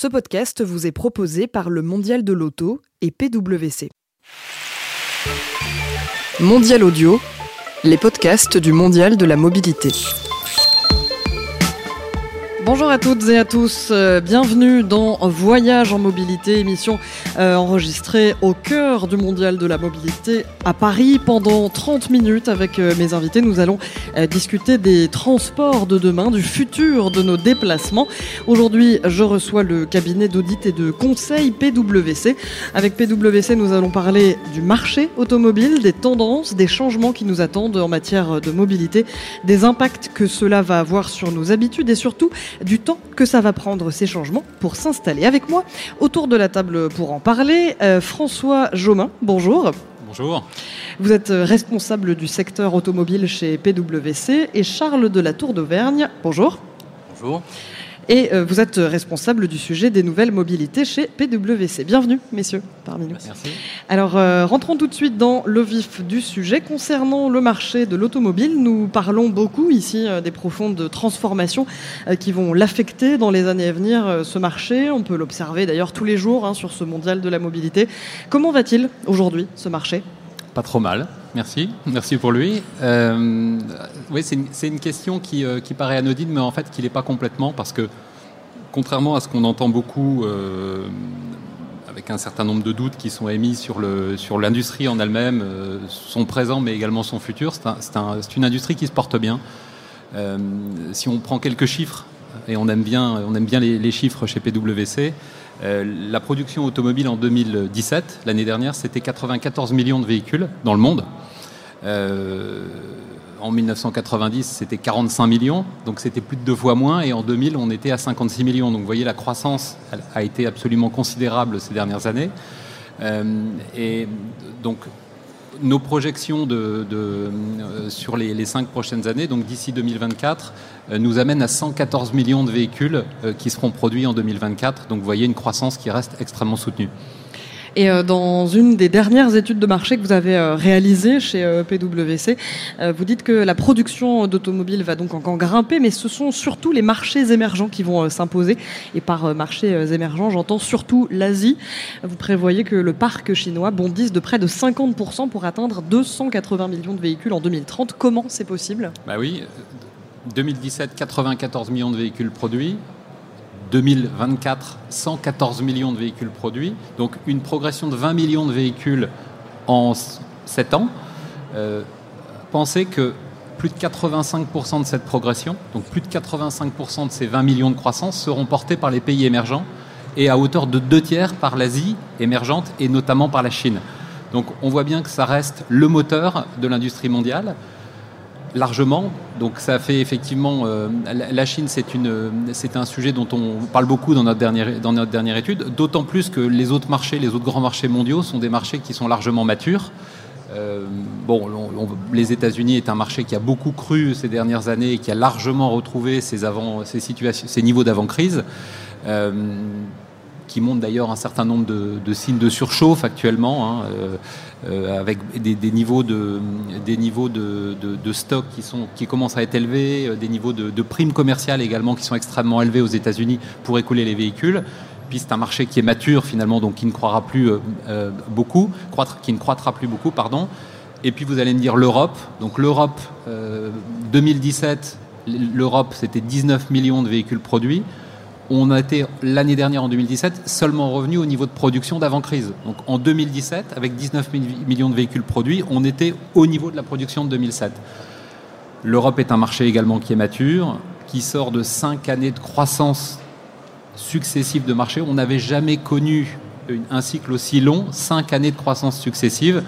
Ce podcast vous est proposé par le Mondial de l'Auto et PwC. Mondial Audio, les podcasts du Mondial de la mobilité. Bonjour à toutes et à tous, euh, bienvenue dans Voyage en mobilité, émission euh, enregistrée au cœur du mondial de la mobilité à Paris pendant 30 minutes avec euh, mes invités. Nous allons discuter des transports de demain, du futur de nos déplacements. Aujourd'hui, je reçois le cabinet d'audit et de conseil PwC. Avec PwC, nous allons parler du marché automobile, des tendances, des changements qui nous attendent en matière de mobilité, des impacts que cela va avoir sur nos habitudes et surtout du temps que ça va prendre ces changements pour s'installer. Avec moi, autour de la table pour en parler, euh, François Jomain, bonjour. Bonjour. Vous êtes euh, responsable du secteur automobile chez PwC et Charles de la Tour d'Auvergne, bonjour. Bonjour et euh, vous êtes responsable du sujet des nouvelles mobilités chez PwC. Bienvenue, messieurs, parmi nous. Merci. Alors, euh, rentrons tout de suite dans le vif du sujet. Concernant le marché de l'automobile, nous parlons beaucoup ici euh, des profondes transformations qui vont l'affecter dans les années à venir, ce marché. On peut l'observer d'ailleurs tous les jours hein, sur ce mondial de la mobilité. Comment va-t-il aujourd'hui, ce marché? Pas trop mal. Merci, merci pour lui. Euh, oui, c'est une, question qui, euh, qui, paraît anodine, mais en fait qui n'est pas complètement, parce que contrairement à ce qu'on entend beaucoup, euh, avec un certain nombre de doutes qui sont émis sur l'industrie sur en elle-même, son présent, mais également son futur, c'est un, une industrie qui se porte bien. si on prend quelques chiffres, et on aime bien, on aime bien les chiffres chez PwC, euh, la production automobile en 2017, l'année dernière, c'était 94 millions de véhicules dans le monde. Euh, en 1990, c'était 45 millions, donc c'était plus de deux fois moins. Et en 2000, on était à 56 millions. Donc vous voyez, la croissance a été absolument considérable ces dernières années. Euh, et donc nos projections euh, sur les, cinq prochaines années, donc d'ici 2024, euh, nous amènent à 114 millions de véhicules euh, qui seront produits en 2024. Donc vous voyez une croissance qui reste extrêmement soutenue. Et euh, dans une des dernières études de marché que vous avez euh, réalisées chez euh, PwC, vous dites que la production d'automobiles va donc encore grimper, mais ce sont surtout les marchés émergents qui vont s'imposer. Et par marchés émergents, j'entends surtout l'Asie. Vous prévoyez que le parc chinois bondisse de près de 50% pour atteindre 280 millions de véhicules en 2030. Comment c'est possible? Bah oui, 2017, 94 millions de véhicules produits. 2024, 114 millions de véhicules produits, donc une progression de 20 millions de véhicules en 7 ans. Euh, pensez que plus de 85% de cette progression, donc plus de 85% de ces 20 millions de croissance seront portés par les pays émergents et à hauteur de deux tiers par l'Asie émergente et notamment par la Chine. Donc on voit bien que ça reste le moteur de l'industrie mondiale largement. Donc ça fait effectivement, euh, la Chine c'est un sujet dont on parle beaucoup dans notre dernière, dans notre dernière étude, d'autant plus que les autres marchés, les autres grands marchés mondiaux sont des marchés qui sont largement matures. Euh, bon, les États-Unis est un marché qui a beaucoup cru ces dernières années et qui a largement retrouvé ses, avant, ses, niveaux d'avant-crise. Euh, qui montre d'ailleurs un certain nombre de, signes de surchauffe actuellement, hein, euh, euh, avec des, niveaux de, des niveaux de, stock qui, sont, qui commencent à être élevés, euh, des niveaux de, primes commerciales également qui sont extrêmement élevés aux États-Unis pour écouler les véhicules. Puis c'est un marché qui est mature finalement, donc qui ne plus beaucoup, qui ne croîtra plus beaucoup, pardon. Et puis vous allez me dire l'Europe. Donc l'Europe, 2017, l'Europe c'était 19 millions de véhicules produits on a été l'année dernière en 2017 seulement revenu au niveau de production d'avant-crise. Donc en 2017, avec 19 millions de véhicules produits, on était au niveau de la production de 2007. L'Europe est un marché également qui est mature, qui sort de cinq années de croissance successive de marché. On n'avait jamais connu un cycle aussi long, cinq années de croissance successive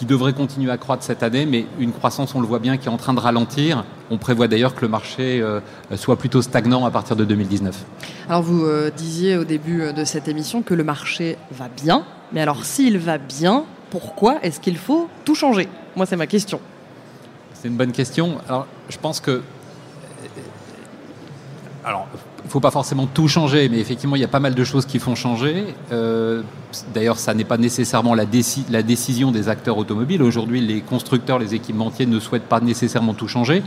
qui devrait continuer à croître cette année, mais une croissance, on le voit bien, qui est en train de ralentir. On prévoit d'ailleurs que le marché euh, soit plutôt stagnant à partir de 2019. Alors vous euh, disiez au début euh, de cette émission que le marché va bien, mais alors s'il va bien, pourquoi est-ce qu'il faut tout changer? Moi, c'est ma question. C'est une bonne question. Alors, je pense que alors, il ne faut pas forcément tout changer, mais effectivement, il y a pas mal de choses qui font changer. Euh, d'ailleurs, ça n'est pas nécessairement la, décision des acteurs automobiles. Aujourd'hui, les constructeurs, les équipementiers ne souhaitent pas nécessairement tout changer.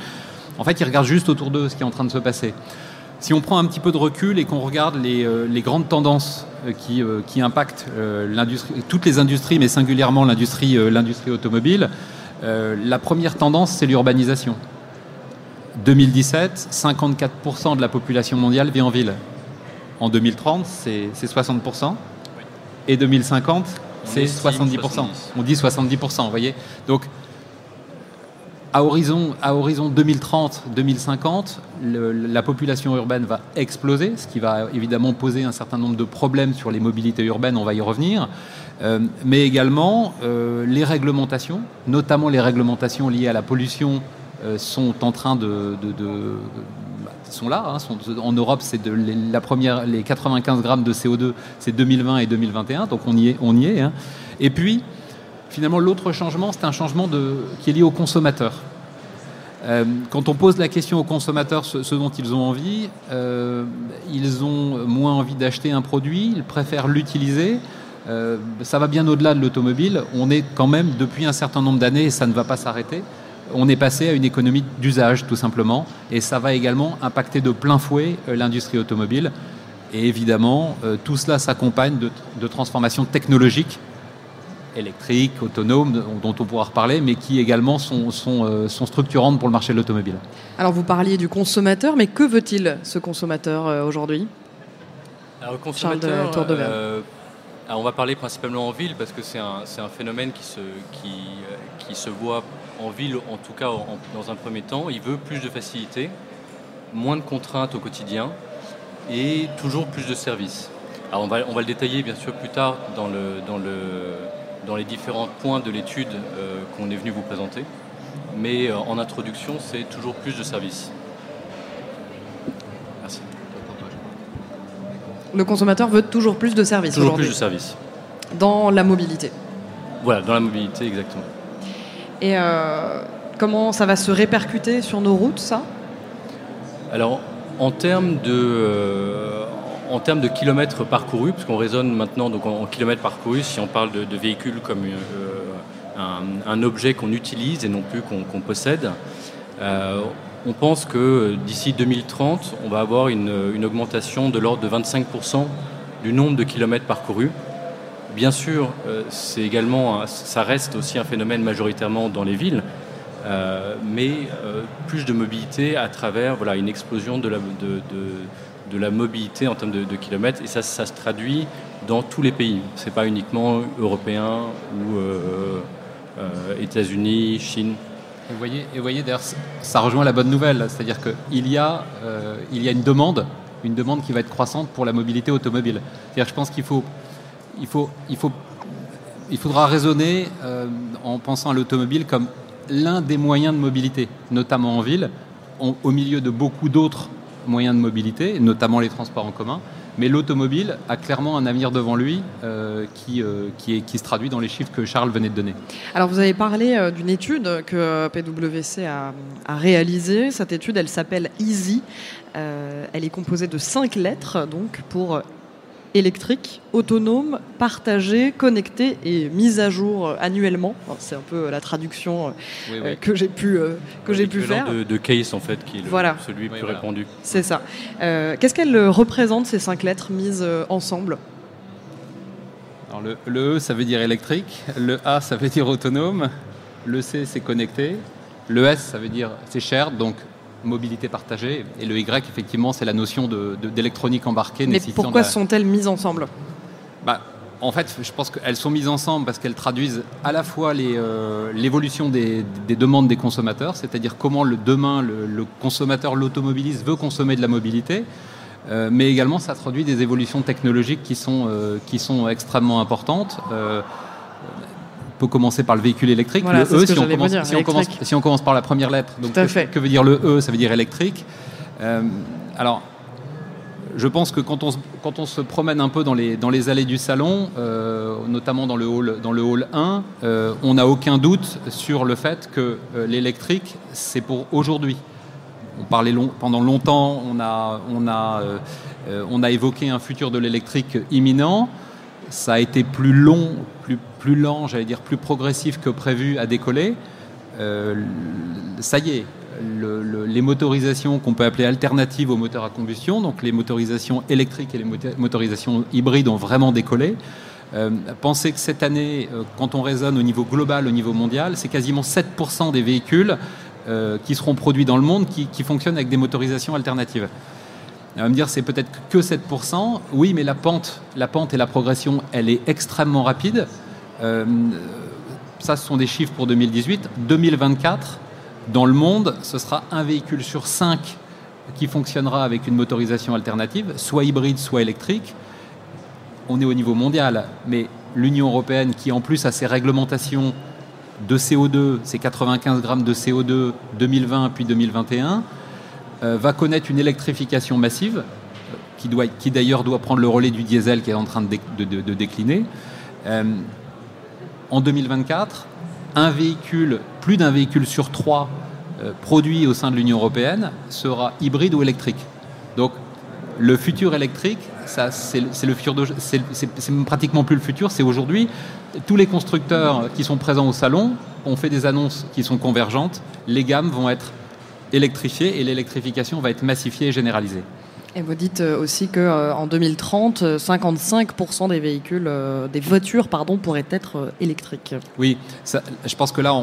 En fait, ils regardent juste autour d'eux ce qui est en train de se passer. Si on prend un petit peu de recul et qu'on regarde les, les, grandes tendances qui, qui impactent toutes les industries, mais singulièrement l'industrie automobile, la première tendance, c'est l'urbanisation. 2017, 54% de la population mondiale vit en ville. En 2030, c'est 60%. Et 2050, c'est 70%. On dit 70%, vous voyez Donc, à horizon, à horizon 2030-2050, la population urbaine va exploser, ce qui va évidemment poser un certain nombre de problèmes sur les mobilités urbaines, on va y revenir, euh, mais également euh, les réglementations, notamment les réglementations liées à la pollution sont en train de, sont là. Hein, en Europe, c'est de la première, les 95 grammes de CO2, c'est 2020 et 2021, donc on y est. On y est hein. Et puis, finalement, l'autre changement, c'est un changement qui est lié aux consommateurs. Euh, quand on pose la question aux consommateurs ce, dont ils ont envie, euh, ils ont moins envie d'acheter un produit, ils préfèrent l'utiliser. ça va bien au-delà de l'automobile. On est quand même, depuis un certain nombre d'années, et ça ne va pas s'arrêter, on est passé à une économie d'usage tout simplement, et ça va également impacter de plein fouet euh, l'industrie automobile. Et évidemment, euh, tout cela s'accompagne de, transformations technologiques, électriques, autonomes, dont on pourra reparler, mais qui également sont, euh, structurantes pour le marché de l'automobile. Alors vous parliez du consommateur, mais que veut-il ce consommateur aujourd'hui? Alors, consommateur, Tour de on va parler principalement en ville parce que c'est un, phénomène qui se, qui se voit en ville, en tout cas dans un premier temps. Il veut plus de facilité, moins de contraintes au quotidien et toujours plus de services. On va, le détailler bien sûr plus tard dans les différents points de l'étude euh, qu'on est venu vous présenter. Mais euh, en introduction, c'est toujours plus de services. Merci. Le consommateur veut toujours plus de services. Toujours plus de services. Dans la mobilité. Voilà, dans la mobilité, exactement. Et euh, comment ça va se répercuter sur nos routes, ça? Alors, en termes de, euh, en termes de kilomètres parcourus, parce qu'on raisonne maintenant donc en, kilomètres parcourus, si on parle de, véhicules comme euh, un, objet qu'on utilise et non plus qu'on possède, on pense que d'ici 2030, on va avoir une, une augmentation de l'ordre de 25% du nombre de kilomètres parcourus. Bien sûr, euh, c'est également, ça reste aussi un phénomène majoritairement dans les villes, euh, mais euh, plus de mobilité à travers voilà, une explosion de la, de, la mobilité en termes de, kilomètres, et ça, ça, se traduit dans tous les pays. Ce n'est pas uniquement européen ou États-Unis, Chine. Et vous voyez, d'ailleurs, ça rejoint la bonne nouvelle, c'est-à-dire qu'il y, a, il y a une demande, une demande qui va être croissante pour la mobilité automobile. C'est-à-dire, je pense qu'il faut il, faut, il, faut, il faudra raisonner euh, en pensant à l'automobile comme l'un des moyens de mobilité, notamment en ville, au milieu de beaucoup d'autres moyens de mobilité, notamment les transports en commun. Mais l'automobile a clairement un avenir devant lui euh, qui, euh, qui, se traduit dans les chiffres que Charles venait de donner. Alors vous avez parlé d'une étude que PwC a, a réalisée. Cette étude, elle s'appelle Easy. elle est composée de cinq lettres donc pour électrique, autonome, partagé, connecté et mise à jour annuellement. C'est un peu la traduction euh, que j'ai pu, euh, que j'ai pu faire. De, de, case en fait, qui est voilà. celui plus répandu. C'est ça. Euh, qu'est-ce qu'elles représentent ces cinq lettres mises ensemble? Alors le, le E, ça veut dire électrique. Le A, ça veut dire autonome. Le C, c'est connecté. Le S, ça veut dire c'est cher, donc mobilité partagée. Et le Y, effectivement, c'est la notion d'électronique de, embarquée. Mais pourquoi sont-elles mises ensemble? Bah, En fait, je pense qu'elles sont mises ensemble parce qu'elles traduisent à la fois euh, l'évolution des, des, demandes des consommateurs, c'est-à-dire comment le, demain le, consommateur, l'automobiliste veut consommer de la mobilité. Euh, mais également, ça traduit des évolutions technologiques qui sont, euh, qui sont extrêmement importantes peut commencer par le véhicule électrique. le E, si on, commence, si, on commence, par la première lettre, donc que, veut dire le E Ça veut dire électrique. Euh, alors, je pense que quand on, quand on se promène un peu dans les, dans les allées du salon, euh, notamment dans le hall, dans le hall 1, euh, on n'a aucun doute sur le fait que l'électrique, c'est pour aujourd'hui. On parlait long, pendant longtemps, on a, on, a, on a évoqué un futur de l'électrique imminent. Ça a été plus long, plus, lent, j'allais dire plus progressif que prévu à décoller. Euh, ça y est, les motorisations qu'on peut appeler alternatives aux moteurs à combustion, donc les motorisations électriques et les motorisations hybrides ont vraiment décollé. Euh, pensez que cette année, euh, quand on raisonne au niveau global, au niveau mondial, c'est quasiment 7% des véhicules qui seront produits dans le monde qui, fonctionnent avec des motorisations alternatives. On va me dire c'est peut-être que 7%. Oui, mais la pente, la pente et la progression, elle est extrêmement rapide. Ça, ce sont des chiffres pour 2018. 2024, dans le monde, ce sera un véhicule sur cinq qui fonctionnera avec une motorisation alternative, soit hybride, soit électrique. On est au niveau mondial, mais l'Union européenne, qui en plus a ses réglementations de CO2, ses 95 grammes de CO2 2020 puis 2021, euh, va connaître une électrification massive, qui, doit, qui d'ailleurs doit prendre le relais du diesel qui est en train de, décliner. Euh, en 2024, un véhicule, plus d'un véhicule sur trois euh, produit au sein de l'Union européenne sera hybride ou électrique. Donc le futur électrique, c'est, c'est, pratiquement plus le futur, c'est aujourd'hui. Tous les constructeurs qui sont présents au salon ont fait des annonces qui sont convergentes. Les gammes vont être électrifiées et l'électrification va être massifiée et généralisée. Et vous dites euh, aussi qu'en euh, en 2030, 55% euh, des véhicules, des voitures, pardon, pourraient être électriques. Oui, je pense que là,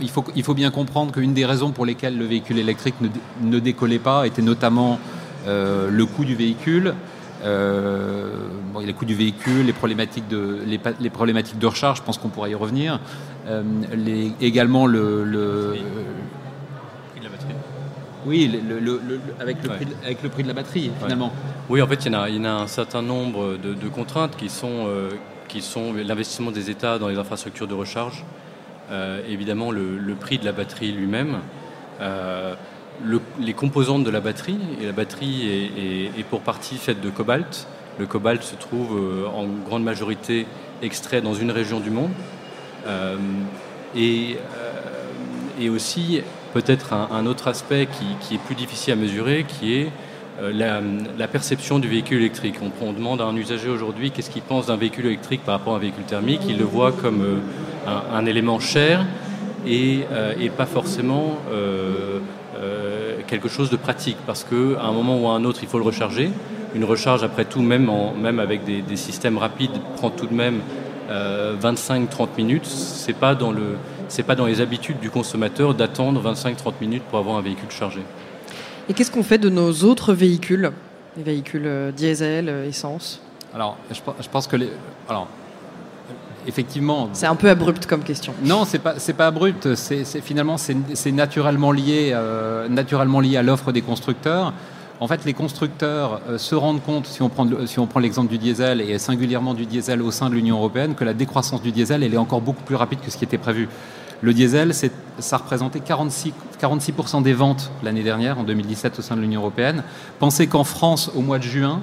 il, faut, il faut bien comprendre qu'une des raisons pour lesquelles le véhicule électrique ne, décollait pas était notamment le coût du véhicule. les coûts du véhicule, les problématiques de, les, problématiques de recharge, je pense qu'on pourrait y revenir. les, également le oui, avec, le prix de, la batterie, finalement. Oui, en fait, il y, en a, un certain nombre de, contraintes qui sont, euh, qui sont l'investissement des États dans les infrastructures de recharge, euh, évidemment le, prix de la batterie lui-même, euh, les composantes de la batterie, et la batterie est, est, pour partie faite de cobalt. Le cobalt se trouve en grande majorité extrait dans une région du monde. et, et aussi, peut-être un, autre aspect qui, est plus difficile à mesurer, qui est euh, la, perception du véhicule électrique. On, demande à un usager aujourd'hui qu'est-ce qu'il pense d'un véhicule électrique par rapport à un véhicule thermique. Il le voit comme euh, un, élément cher et, euh, pas forcément quelque chose de pratique. Parce qu'à un moment ou à un autre, il faut le recharger. Une recharge, après tout, même, avec des, des, systèmes rapides, prend tout de même 25-30 minutes. C'est pas dans le c'est pas dans les habitudes du consommateur d'attendre 25-30 minutes pour avoir un véhicule chargé. Et qu'est-ce qu'on fait de nos autres véhicules, les véhicules euh, diesel, euh, essence? Alors, je, pense que les, alors, effectivement. C'est un peu abrupt comme question. Non, c'est pas c'est pas abrupt. C'est finalement c'est naturellement lié euh, naturellement lié à l'offre des constructeurs. En fait, les constructeurs se rendent compte, si on prend, l'exemple du diesel et singulièrement du diesel au sein de l'Union européenne, que la décroissance du diesel elle est encore beaucoup plus rapide que ce qui était prévu. Le diesel, ça représentait 46, 46% des ventes l'année dernière, en 2017, au sein de l'Union européenne. Pensez qu'en France, au mois de juin,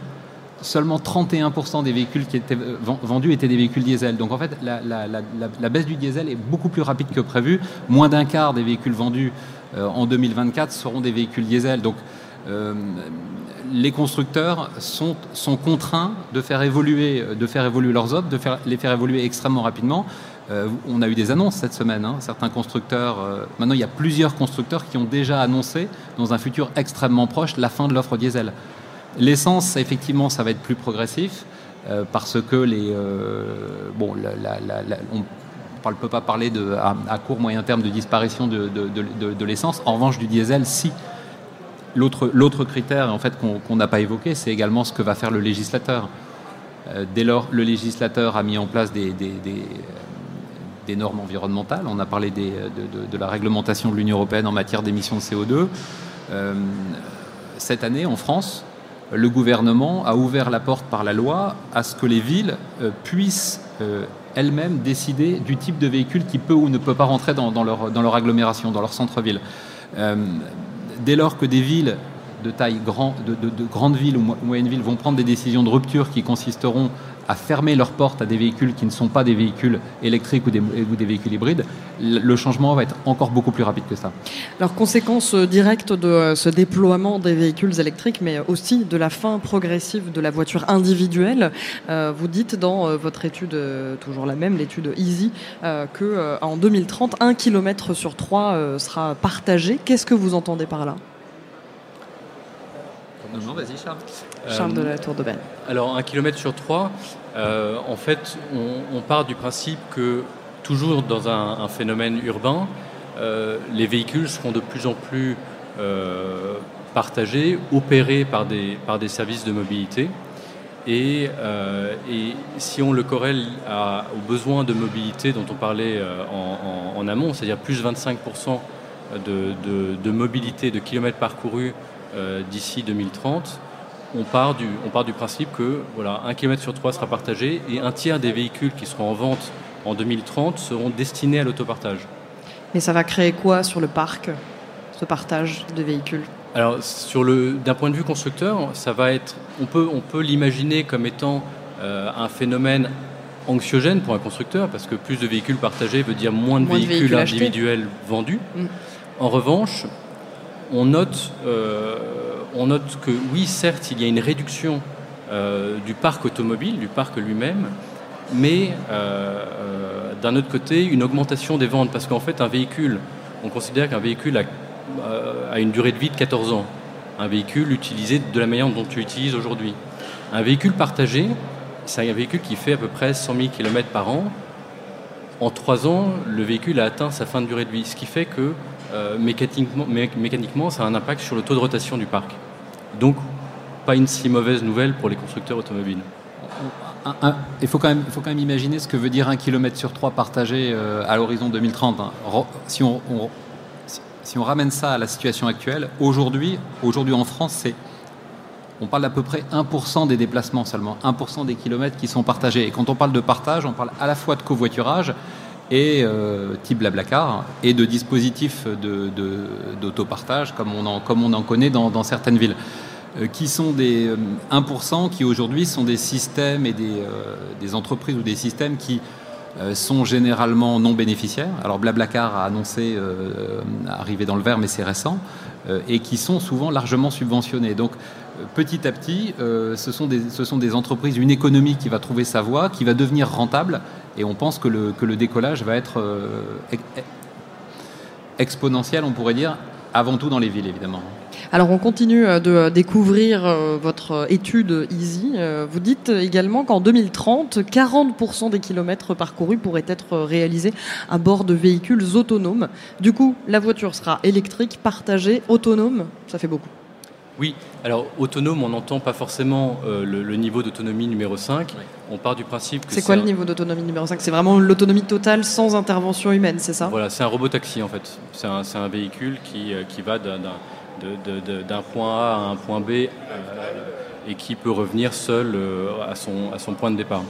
seulement 31% des véhicules qui étaient vendus étaient des véhicules diesel. Donc en fait, la, baisse du diesel est beaucoup plus rapide que prévu. Moins d'un quart des véhicules vendus euh, en 2024 seront des véhicules diesel. Donc euh, les constructeurs sont, contraints de faire évoluer, de faire évoluer leurs offres, de les faire évoluer extrêmement rapidement. Euh, on a eu des annonces cette semaine. Hein. Certains constructeurs, euh, maintenant il y a plusieurs constructeurs qui ont déjà annoncé dans un futur extrêmement proche la fin de l'offre diesel. L'essence, effectivement, ça va être plus progressif parce que bon, on ne peut pas parler à, court moyen terme de disparition de, l'essence. En revanche, du diesel, si. L'autre critère en fait, qu'on n'a pas évoqué, c'est également ce que va faire le législateur. dès lors, le législateur a mis en place des, des normes environnementales. On a parlé de, la réglementation de l'Union européenne en matière d'émissions de CO2. Euh, cette année, en France, le gouvernement a ouvert la porte par la loi à ce que les villes euh, puissent euh, elles-mêmes décider du type de véhicule qui peut ou ne peut pas rentrer dans leur, agglomération, dans leur centre-ville. Dès lors que des villes de taille grand, de, de, grandes villes ou moyennes villes vont prendre des décisions de rupture qui consisteront à fermer leurs portes à des véhicules qui ne sont pas des véhicules électriques ou des, ou des, véhicules hybrides, le changement va être encore beaucoup plus rapide que ça. Alors, conséquence directe de ce déploiement des véhicules électriques, mais aussi de la fin progressive de la voiture individuelle, euh, vous dites dans euh, votre étude, euh, toujours la même, l'étude Easy, euh, que en 2030, un kilomètre sur trois sera partagé. Qu'est-ce que vous entendez par là? Non, vas-y Charles. Charles de la Tour de Benne. Alors, un kilomètre sur trois, euh, en fait, on, part du principe que, toujours dans un, phénomène urbain, euh, les véhicules seront de plus en plus euh, partagés, opérés par des, par des services de mobilité. Et, si on le corrèle aux besoins de mobilité dont on parlait en, amont, c'est-à-dire plus 25% de, de, de, mobilité, de kilomètres parcourus d'ici 2030, on part du, on part du principe que voilà, un kilomètre sur trois sera partagé et un tiers des véhicules qui seront en vente en 2030 seront destinés à l'autopartage. Mais ça va créer quoi sur le parc, ce partage de véhicules? Alors, sur le, d'un point de vue constructeur, ça va être, on peut, on peut l'imaginer comme étant euh, un phénomène anxiogène pour un constructeur, parce que plus de véhicules partagés veut dire moins de, véhicules, individuels vendus. En revanche, on note euh, on note que oui, certes, il y a une réduction euh, du parc automobile, du parc lui-même, mais euh, euh, d'un autre côté, une augmentation des ventes, parce qu'en fait, un véhicule, on considère qu'un véhicule a, une durée de vie de 14 ans. Un véhicule utilisé de la manière dont tu utilises aujourd'hui. Un véhicule partagé, c'est un véhicule qui fait à peu près 100 000 km par an. En 3 ans, le véhicule a atteint sa fin de durée de vie, ce qui fait que mécaniquement, ça a un impact sur le taux de rotation du parc. Donc, pas une si mauvaise nouvelle pour les constructeurs automobiles. il, faut quand même, imaginer ce que veut dire un kilomètre sur trois partagé euh, à l'horizon 2030. Hein. Si on, ramène ça à la situation actuelle, aujourd'hui, aujourd'hui en France, on parle d'à peu près 1% des déplacements seulement, 1% des kilomètres qui sont partagés. Et quand on parle de partage, on parle à la fois de covoiturage et euh, type Blablacar et de dispositifs d'autopartage de, comme, on en, connaît dans certaines villes. Euh, qui sont des 1% euh, qui aujourd'hui sont des systèmes et des, euh, entreprises ou des systèmes qui sont généralement non bénéficiaires. Alors Blablacar a annoncé arriver dans le vert, mais c'est récent, et qui sont souvent largement subventionnés. Donc petit à petit, ce, sont des, entreprises, une économie qui va trouver sa voie, qui va devenir rentable, et on pense que le, que le décollage va être exponentiel, on pourrait dire, avant tout dans les villes, évidemment. Alors on continue euh, de euh, découvrir euh, votre étude Easy. Vous dites également qu'en 2030, 40% des kilomètres parcourus pourraient être réalisés à bord de véhicules autonomes. Du coup, la voiture sera électrique, partagée, autonome. Ça fait beaucoup. Oui, alors autonome, on n'entend pas forcément le, niveau d'autonomie numéro 5. On part du principe que. C'est quoi le niveau d'autonomie numéro 5 C'est vraiment l'autonomie totale sans intervention humaine, c'est ça? Voilà, c'est un robot taxi en fait. C'est un, un, véhicule qui, qui va d'un d'un point A à un point B euh, et qui peut revenir seul euh, à, son, à son point de départ.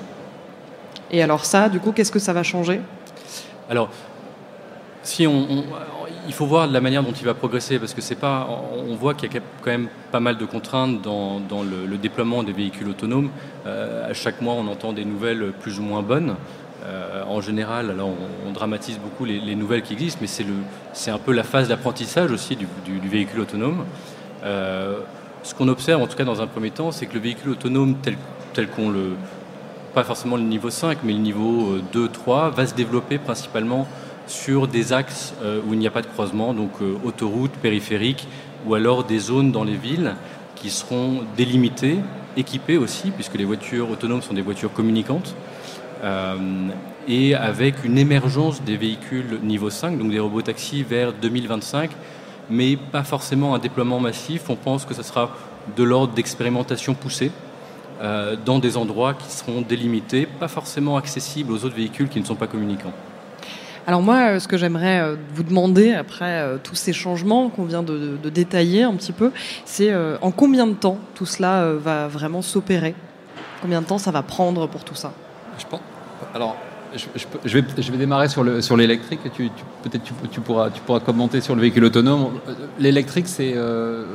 Et alors ça, du coup, qu'est-ce que ça va changer? Alors, si on, il faut voir la manière dont il va progresser parce que c'est pas, on voit qu'il y a quand même pas mal de contraintes dans, le, déploiement des véhicules autonomes. Euh, à chaque mois, on entend des nouvelles plus ou moins bonnes. Euh, en général, alors on, dramatise beaucoup les, nouvelles qui existent, mais c'est un peu la phase d'apprentissage aussi du, véhicule autonome. Euh, ce qu'on observe, en tout cas dans un premier temps, c'est que le véhicule autonome tel, qu'on le... pas forcément le niveau 5, mais le niveau 2, euh, 3, va se développer principalement sur des axes où il n'y a pas de croisement, donc autoroute, périphérique, ou alors des zones dans les villes qui seront délimitées, équipées aussi, puisque les voitures autonomes sont des voitures communicantes. Euh, et avec une émergence des véhicules niveau 5, donc des robots taxis vers 2025, mais pas forcément un déploiement massif. On pense que ce sera de l'ordre d'expérimentation poussée euh, dans des endroits qui seront délimités, pas forcément accessibles aux autres véhicules qui ne sont pas communicants. Alors moi, euh, ce que j'aimerais vous demander après tous ces changements qu'on vient de, détailler un petit peu, c'est en combien de temps tout cela va vraiment s'opérer? Combien de temps ça va prendre pour tout ça? Je pense, alors, je, vais, je vais démarrer sur l'électrique. Sur tu, tu, Peut-être tu, tu, pourras, tu pourras commenter sur le véhicule autonome. L'électrique, c'est, euh,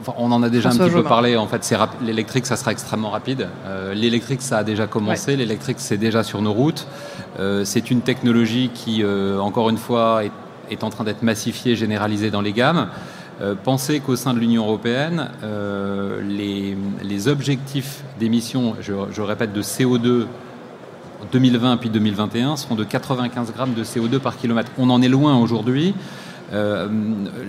enfin, on en a déjà un petit peu parlé. En fait, l'électrique, ça sera extrêmement rapide. Euh, l'électrique, ça a déjà commencé. L'électrique, c'est déjà sur nos routes. Euh, c'est une technologie qui, encore une fois, est, est en train d'être massifiée, généralisée dans les gammes. pensez qu'au sein de l'Union européenne, les, les, objectifs d'émissions, je, je répète, de CO2 2020 puis 2021 seront de 95 grammes de CO2 par kilomètre. On en est loin aujourd'hui. Euh,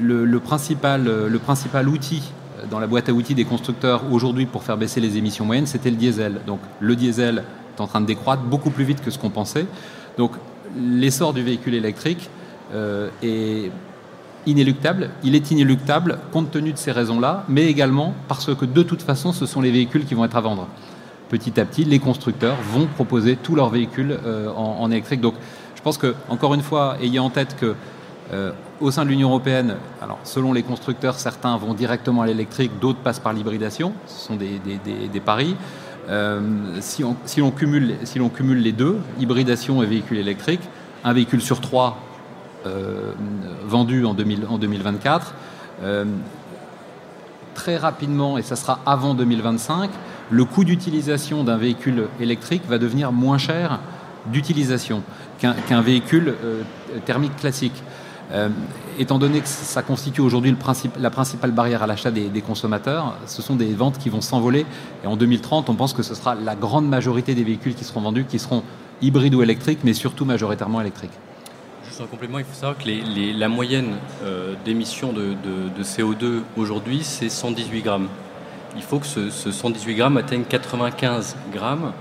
le, principal, le principal outil dans la boîte à outils des constructeurs aujourd'hui pour faire baisser les émissions moyennes, c'était le diesel. Donc le diesel est en train de décroître beaucoup plus vite que ce qu'on pensait. Donc l'essor du véhicule électrique euh, est inéluctable. Il est inéluctable compte tenu de ces raisons-là, mais également parce que de toute façon, ce sont les véhicules qui vont être à vendre petit à petit, les constructeurs vont proposer tous leurs véhicules euh, en, électrique. Donc, je pense que, encore une fois, ayez en tête que euh, au sein de l'Union européenne, selon les constructeurs, certains vont directement à l'électrique, d'autres passent par l'hybridation. Ce sont des, paris. Euh, si, on, si, l'on cumule, les deux, hybridation et véhicule électrique, un véhicule sur trois vendu en, 2000, en 2024, très rapidement, et ça sera avant 2025, le coût d'utilisation d'un véhicule électrique va devenir moins cher d'utilisation qu'un véhicule euh, thermique classique. Euh, étant donné que ça constitue aujourd'hui la principale barrière à l'achat des, consommateurs, ce sont des ventes qui vont s'envoler. Et en 2030, on pense que ce sera la grande majorité des véhicules qui seront vendus, qui seront hybrides ou électriques, mais surtout majoritairement électriques. Juste un complément, il faut savoir que la moyenne euh, d'émissions de, de, CO2 aujourd'hui, c'est 118 grammes il faut que ce, 118 grammes atteigne 95 grammes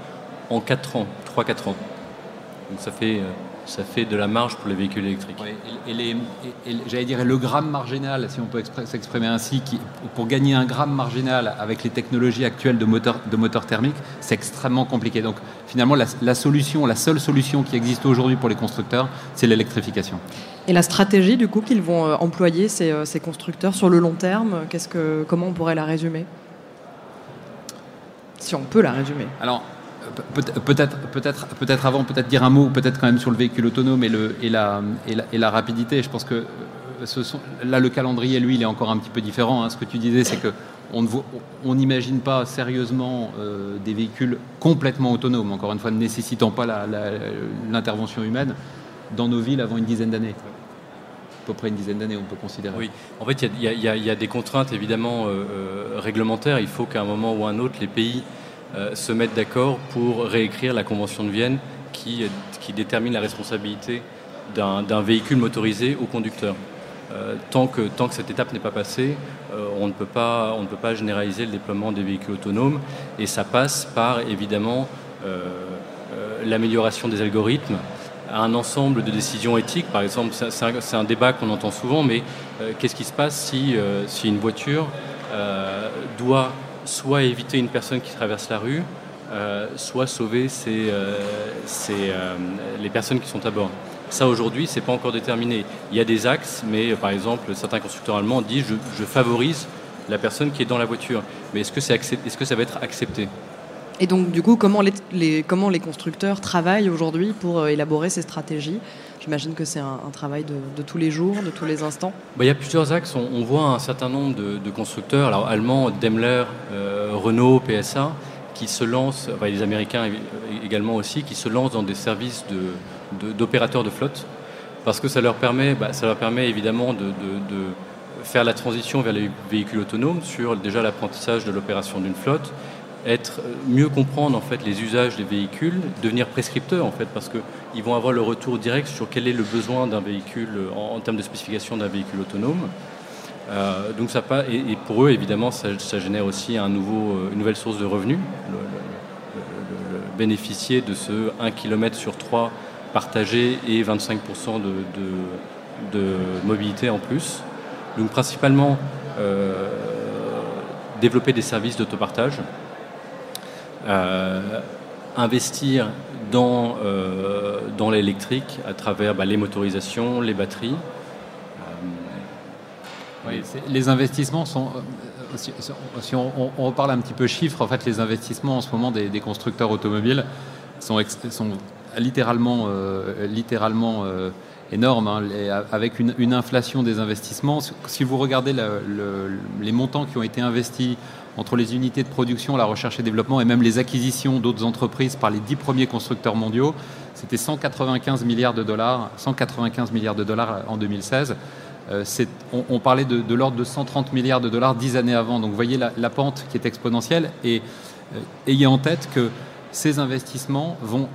en 4 ans, 3-4 ans. Donc ça fait, euh, ça fait de la marge pour les véhicules électriques. et, j'allais dire le gramme marginal, si on peut s'exprimer ainsi, qui, pour gagner un gramme marginal avec les technologies actuelles de moteur, de moteur thermique, c'est extrêmement compliqué. Donc finalement, la, solution, la seule solution qui existe aujourd'hui pour les constructeurs, c'est l'électrification. Et la stratégie du coup qu'ils vont euh, employer ces, euh, ces, constructeurs sur le long terme, qu'est-ce que, comment on pourrait la résumer? Si on peut la résumer. Alors, peut-être peut-être peut-être avant peut-être dire un mot peut-être quand même sur le véhicule autonome et le et la et la, rapidité je pense que euh, ce sont, là le calendrier lui il est encore un petit peu différent hein. ce que tu disais c'est que on n'imagine pas sérieusement euh, des véhicules complètement autonomes encore une fois ne nécessitant pas l'intervention humaine dans nos villes avant une dizaine d'années peu près une dizaine d'années, on peut considérer. Oui, en fait, il y, a des contraintes évidemment euh, réglementaires. Il faut qu'à un moment ou un autre, les pays euh, se mettent d'accord pour réécrire la Convention de Vienne qui, qui détermine la responsabilité d'un véhicule motorisé au conducteur. Euh, tant, que, tant que cette étape n'est pas passée, euh, on, ne peut pas, on ne peut pas généraliser le déploiement des véhicules autonomes et ça passe par évidemment l'amélioration des algorithmes, un ensemble de décisions éthiques. Par exemple, c'est un, débat qu'on entend souvent, mais qu'est-ce qui se passe si, si une voiture doit soit éviter une personne qui traverse la rue, euh, soit sauver euh, euh, les personnes qui sont à bord? Ça aujourd'hui, c'est pas encore déterminé. Il y a des axes, mais par exemple, certains constructeurs allemands disent je, favorise la personne qui est dans la voiture. Mais est-ce que, c'est est-ce que ça va être accepté? Et donc, du coup, comment les, comment les constructeurs travaillent aujourd'hui pour élaborer ces stratégies? J'imagine que c'est un, travail de, tous les jours, de tous les instants. Bah, il y a plusieurs axes. On, voit un certain nombre de, constructeurs, alors allemands, Daimler, euh, Renault, PSA, qui se lancent, enfin, les Américains également aussi, qui se lancent dans des services d'opérateurs de, flotte, parce que ça leur permet, bah, ça leur permet évidemment de, faire la transition vers les véhicules autonomes sur déjà l'apprentissage de l'opération d'une flotte, être mieux comprendre en fait les usages des véhicules, devenir prescripteur en fait parce qu'ils vont avoir le retour direct sur quel est le besoin d'un véhicule en, termes de spécification d'un véhicule autonome. Euh, donc ça pas et, pour eux évidemment ça, génère aussi un nouveau, euh, une nouvelle source de revenus. bénéficier de ce 1 km sur 3 partagé et 25% de, mobilité en plus. Donc principalement euh, développer des services d'autopartage euh, investir dans, euh, dans l'électrique à travers bah, les motorisations, les batteries. Euh, les investissements sont, si, on, reparle un petit peu chiffres, en fait, les investissements en ce moment des, constructeurs automobiles sont, littéralement, littéralement énorme, hein, avec une, inflation des investissements. Si vous regardez les montants qui ont été investis entre les unités de production, la recherche et développement et même les acquisitions d'autres entreprises par les dix premiers constructeurs mondiaux, c'était 195 milliards de dollars, 195 milliards de dollars en 2016. Euh, on, parlait de, l'ordre de 130 milliards de dollars dix années avant. Donc voyez la, pente qui est exponentielle et euh, ayez en tête que ces investissements vont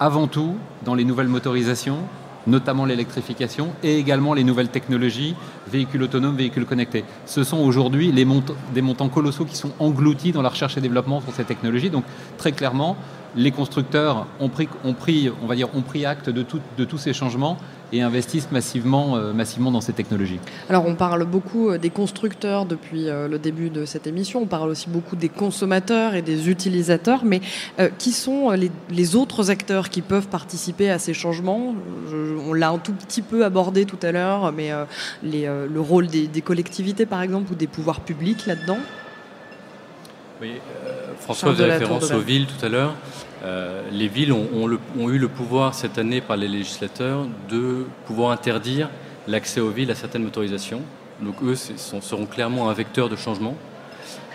avant tout dans les nouvelles motorisations, notamment l'électrification et également les nouvelles technologies, véhicules autonomes, véhicules connectés. Ce sont aujourd'hui des montants colossaux qui sont engloutis dans la recherche et développement sur ces technologies. Donc très clairement, les constructeurs ont pris, on va dire, ont pris acte de tous ces changements et investissent massivement, euh, massivement dans ces technologies. Alors on parle beaucoup euh, des constructeurs depuis euh, le début de cette émission, on parle aussi beaucoup des consommateurs et des utilisateurs, mais qui sont les, autres acteurs qui peuvent participer à ces changements? On l'a un tout petit peu abordé tout à l'heure, mais le rôle des, collectivités par exemple ou des pouvoirs publics là-dedans? Oui, François faisait référence aux villes tout à l'heure. Euh, les villes ont, eu le pouvoir cette année par les législateurs de pouvoir interdire l'accès aux villes à certaines motorisations. Donc eux seront clairement un vecteur de changement.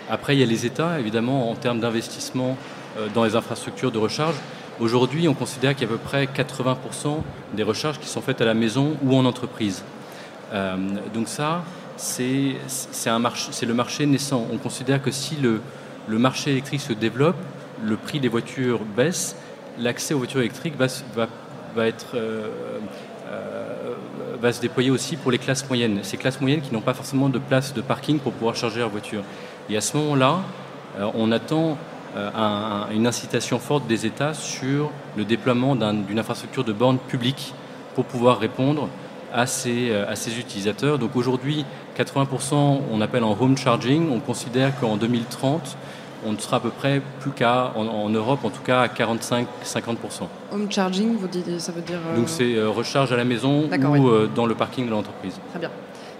Après, il y a les États, évidemment, en termes d'investissement euh, dans les infrastructures de recharge. Aujourd'hui, on considère qu'il y a à peu près 80% des recharges qui sont faites à la maison ou en entreprise. Euh, donc ça, c'est le marché naissant. On considère que si le, le marché électrique se développe, le prix des voitures baisse, l'accès aux voitures électriques va, va, être, euh, euh, va se déployer aussi pour les classes moyennes. Ces classes moyennes qui n'ont pas forcément de place de parking pour pouvoir charger leur voiture. Et à ce moment-là, euh, on attend une incitation forte des États sur le déploiement d'une infrastructure de bornes publiques pour pouvoir répondre à ces, à ces utilisateurs. Donc aujourd'hui, 80% on appelle en home charging. On considère qu'en 2030, on sera à peu près plus qu'à, en, Europe en tout cas, à 45-50%. Home charging, vous dites, ça veut dire euh, Donc c'est euh, recharge à la maison ou euh, dans le parking de l'entreprise. Très bien.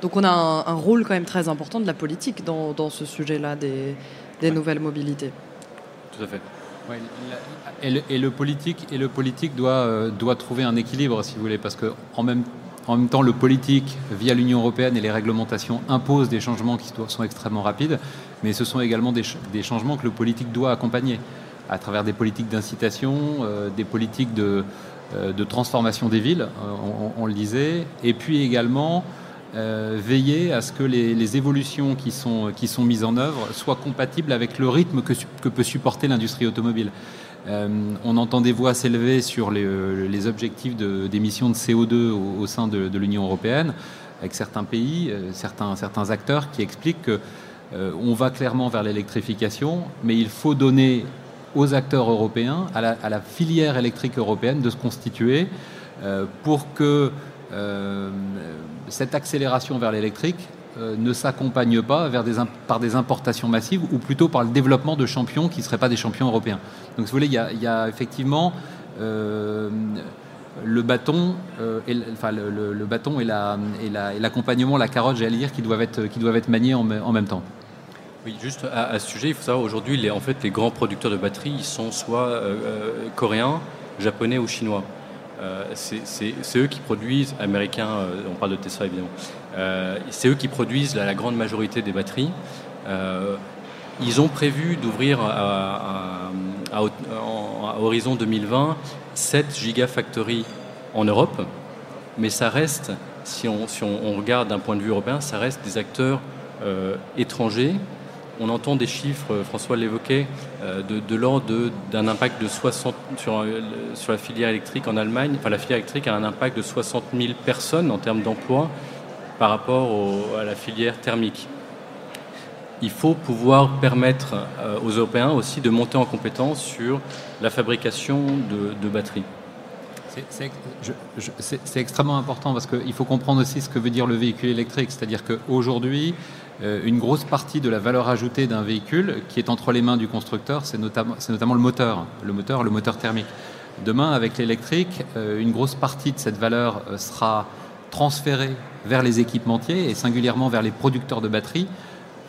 Donc on a un, rôle quand même très important de la politique dans, dans ce sujet-là des, des nouvelles mobilités. Tout à fait. et, le, et, le, politique, et le politique doit, doit trouver un équilibre, si vous voulez, parce qu'en même en même temps, le politique, via l'Union européenne et les réglementations, impose des changements qui sont extrêmement rapides, mais ce sont également des, changements que le politique doit accompagner à travers des politiques d'incitation, euh, des politiques de, euh, transformation des villes, euh, on, le disait, et puis également veiller à ce que les, évolutions qui sont, mises en œuvre soient compatibles avec le rythme que peut supporter l'industrie automobile. Euh, on entend des voix s'élever sur les, euh, objectifs d'émissions de, CO2 au, sein de, l'Union européenne, avec certains pays, euh, certains, acteurs qui expliquent que on va clairement vers l'électrification, mais il faut donner aux acteurs européens, à la, filière électrique européenne de se constituer pour que cette accélération vers l'électrique ne s'accompagne pas vers des, par des importations massives ou plutôt par le développement de champions qui ne seraient pas des champions européens. Donc, si vous voulez, il y a, effectivement euh, le bâton, euh, et, enfin, et, l'accompagnement, la, carotte, j'allais dire, qui doivent être, qui doivent être maniés en, même temps. Oui, juste à, ce sujet, il faut savoir aujourd'hui, les, en fait, les grands producteurs de batteries, ils sont soit coréens, japonais ou chinois. Euh, c'est eux qui produisent, américains, euh, on parle de Tesla évidemment, euh, c'est eux qui produisent la, grande majorité des batteries. ils ont prévu d'ouvrir à, horizon 2020 7 gigafactories en Europe, mais ça reste, si on, regarde d'un point de vue européen, ça reste des acteurs étrangers on entend des chiffres, François l'évoquait, euh, de, l'ordre d'un impact de 60 sur, euh, sur, la filière électrique en Allemagne. Enfin, la filière électrique a un impact de 60 000 personnes en termes d'emploi par rapport à la filière thermique. Il faut pouvoir permettre euh, aux Européens aussi de monter en compétence sur la fabrication de, batteries. C'est extrêmement important parce qu'il faut comprendre aussi ce que veut dire le véhicule électrique. C'est-à-dire qu'aujourd'hui, euh, une grosse partie de la valeur ajoutée d'un véhicule qui est entre les mains du constructeur, c'est notamment, le moteur, le moteur, thermique. Demain, avec l'électrique, euh, une grosse partie de cette valeur sera transférée vers les équipementiers et singulièrement vers les producteurs de batteries.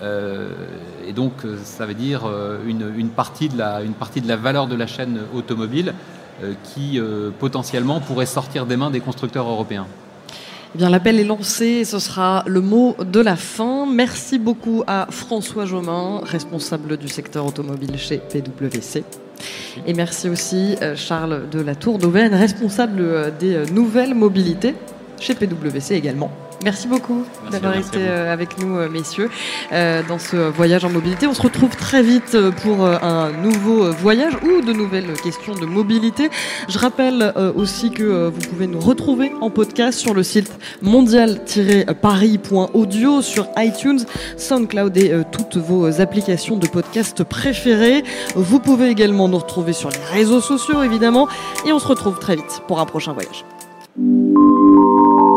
et donc, ça veut dire une, partie de la, une partie de la valeur de la chaîne automobile qui potentiellement pourraient sortir des mains des constructeurs européens. Eh bien, l'appel est lancé ce sera le mot de la fin. Merci beaucoup à François Jomain, responsable du secteur automobile chez PwC. Et merci aussi Charles de la Tour d'Auvergne, responsable des nouvelles mobilités chez PwC également. Merci beaucoup d'avoir été euh, avec nous, euh, messieurs, euh, dans ce voyage en mobilité. On se retrouve très vite pour un nouveau voyage ou de nouvelles questions de mobilité. Je rappelle aussi que vous pouvez nous retrouver en podcast sur le site mondial-paris.audio, sur iTunes, SoundCloud et toutes vos applications de podcast préférées. Vous pouvez également nous retrouver sur les réseaux sociaux, évidemment. Et on se retrouve très vite pour un prochain voyage. you